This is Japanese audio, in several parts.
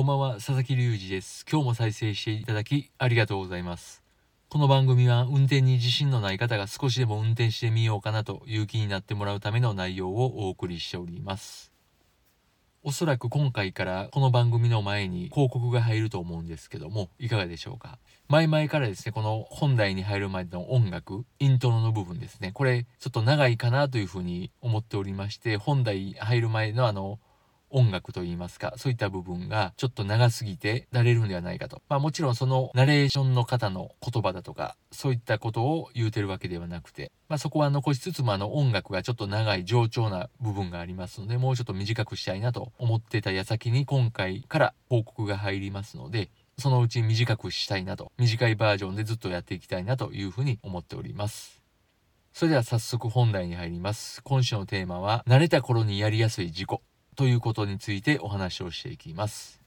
こんばんは、佐々木隆二です。今日も再生していただきありがとうございます。この番組は運転に自信のない方が少しでも運転してみようかなという気になってもらうための内容をお送りしております。おそらく今回からこの番組の前に広告が入ると思うんですけども、いかがでしょうか？前々からですね、この本題に入る前の音楽、イントロの部分ですね。これちょっと長いかなというふうに思っておりまして、本題入る前のあの、音楽といいますか、そういった部分がちょっと長すぎて慣れるんではないかと。まあもちろんそのナレーションの方の言葉だとか、そういったことを言うてるわけではなくて、まあそこは残しつつもあの音楽がちょっと長い冗長な部分がありますので、もうちょっと短くしたいなと思ってた矢先に今回から報告が入りますので、そのうち短くしたいなと、短いバージョンでずっとやっていきたいなというふうに思っております。それでは早速本題に入ります。今週のテーマは、慣れた頃にやりやすい事故。ということについてお話をしていきます。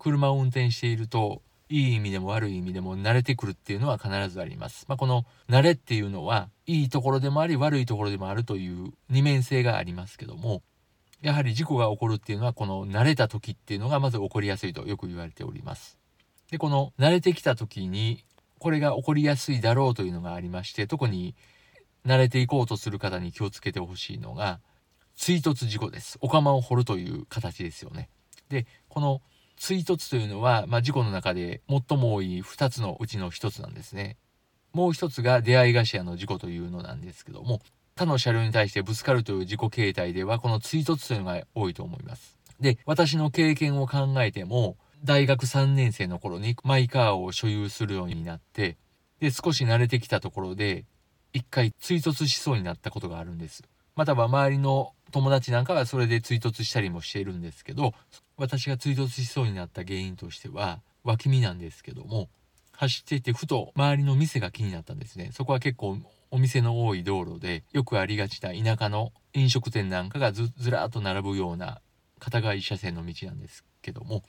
車を運転していると、いい意味でも悪い意味でも慣れてくるっていうのは必ずあります。まあ、この慣れっていうのは、いいところでもあり悪いところでもあるという二面性がありますけども、やはり事故が起こるっていうのは、この慣れた時っていうのがまず起こりやすいとよく言われております。で、この慣れてきた時に、これが起こりやすいだろうというのがありまして、特に慣れていこうとする方に気をつけてほしいのが、追突事故です。お釜を掘るという形ですよね。で、この追突というのは、まあ、事故の中で最も多い2つのうちの1つなんですね。もう1つが出会い頭の事故というのなんですけども、他の車両に対してぶつかるという事故形態では、この追突というのが多いと思います。で、私の経験を考えても、大学3年生の頃にマイカーを所有するようになって、で、少し慣れてきたところで、一回追突しそうになったことがあるんです。または周りの友達なんかはそれで追突したりもしているんですけど、私が追突しそうになった原因としては、脇見なんですけども、走っていてふと周りの店が気になったんですね。そこは結構お店の多い道路で、よくありがちな田舎の飲食店なんかがずずらーっと並ぶような片側一車線の道なんですけども、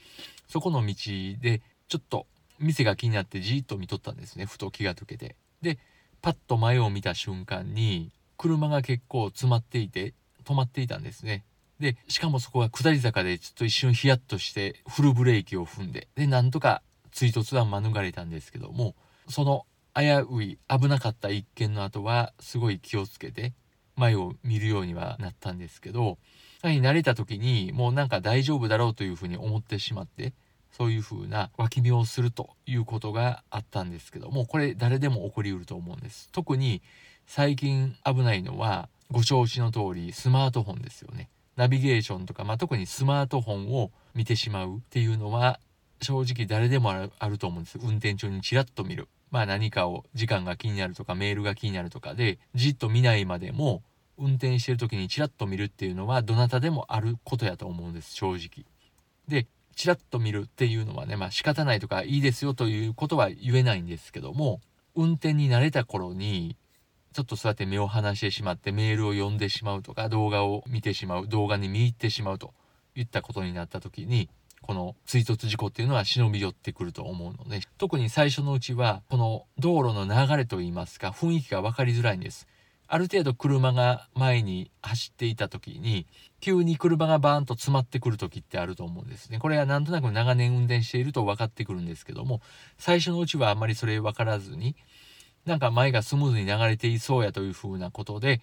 そこの道でちょっと店が気になってじーっと見とったんですね。ふと気がつけて。で、パッと前を見た瞬間に、車が結構詰まっていて止まっていたんですね。で、しかもそこが下り坂でちょっと一瞬ヒヤッとしてフルブレーキを踏んで、で、なんとか追突は免れたんですけども、その危うい危なかった一件の後はすごい気をつけて前を見るようにはなったんですけど、慣れた時にもうなんか大丈夫だろうというふうに思ってしまって、そういう風な脇見をするということがあったんですけども、これ誰でも起こりうると思うんです。特に最近危ないのはご承知の通りスマートフォンですよね。ナビゲーションとか、まあ、特にスマートフォンを見てしまうっていうのは正直誰でもあると思うんです。運転中にチラッと見る。まあ何かを時間が気になるとかメールが気になるとかでじっと見ないまでも運転してる時にチラッと見るっていうのはどなたでもあることやと思うんです正直。でチラッと見るっていうのはねまあ仕方ないとかいいですよということは言えないんですけども運転に慣れた頃にちょっとそうやって目を離してしまってメールを読んでしまうとか動画を見てしまう動画に見入ってしまうといったことになった時にこの追突事故っていうのは忍び寄ってくると思うので特に最初のうちはこの道路の流れといいますか雰囲気が分かりづらいんです。ある程度車が前に走っていた時に急に車がバーンと詰まってくる時ってあると思うんですね。これはなんとなく長年運転していると分かってくるんですけども最初のうちはあんまりそれ分からずになんか前がスムーズに流れていそうやというふうなことで、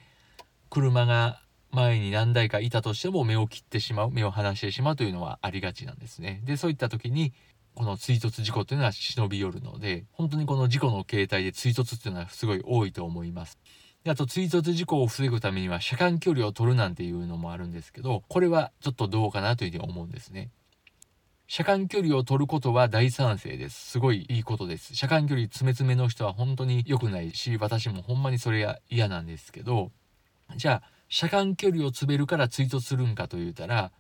車が前に何台かいたとしても目を切ってしまう、目を離してしまうというのはありがちなんですね。で、そういった時に、この追突事故というのは忍び寄るので、本当にこの事故の形態で追突っていうのはすごい多いと思います。であと追突事故を防ぐためには車間距離を取るなんていうのもあるんですけど、これはちょっとどうかなというふうに思うんですね。車間距離を取ることは大賛成です。すごいいいことです。車間距離詰め詰めの人は本当に良くないし、私もほんまにそれは嫌なんですけど、じゃあ車間距離を詰めるから追突するんかと言うたら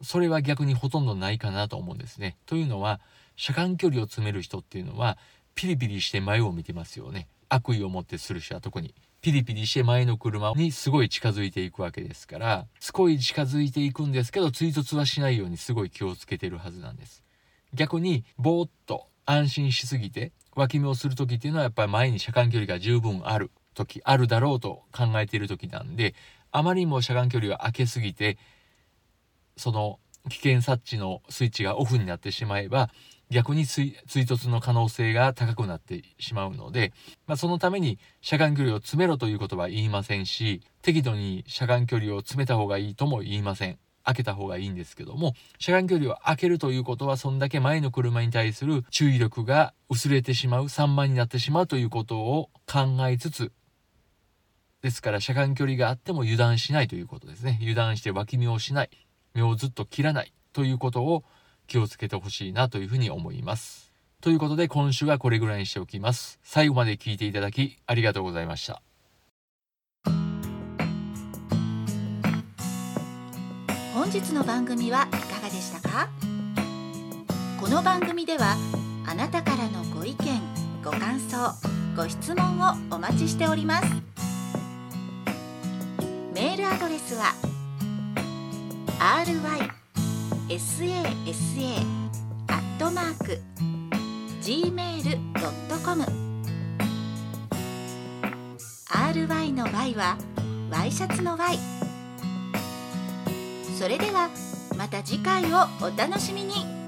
それは逆にほとんどないかなと思うんですね。というのは車間距離を詰める人っていうのはピリピリして前を見てますよね。悪意を持ってする人は特に。ピリピリして前の車にすごい近づいていくわけですから少し近づいていくんですけど追突はしないようにすごい気をつけてるはずなんです。逆にぼーっと安心しすぎて脇見をする時っていうのはやっぱり前に車間距離が十分ある時あるだろうと考えている時なんであまりにも車間距離が空けすぎてその危険察知のスイッチがオフになってしまえば逆に追突の可能性が高くなってしまうので、まあ、そのために車間距離を詰めろということは言いませんし適度に車間距離を詰めた方がいいとも言いません。開けた方がいいんですけども車間距離を開けるということはそんだけ前の車に対する注意力が薄れてしまう散漫になってしまうということを考えつつですから車間距離があっても油断しないということですね。油断して脇見をしない。目をずっと切らないということを気をつけてほしいなというふうに思います。ということで今週はこれぐらいにしておきます。最後まで聞いていただきありがとうございました。本日の番組はいかがでしたか？この番組ではあなたからのご意見ご感想ご質問をお待ちしておりますメールアドレスは ry sasa アットマーク gmail.com ry の y はワイシャツの y それではまた次回をお楽しみに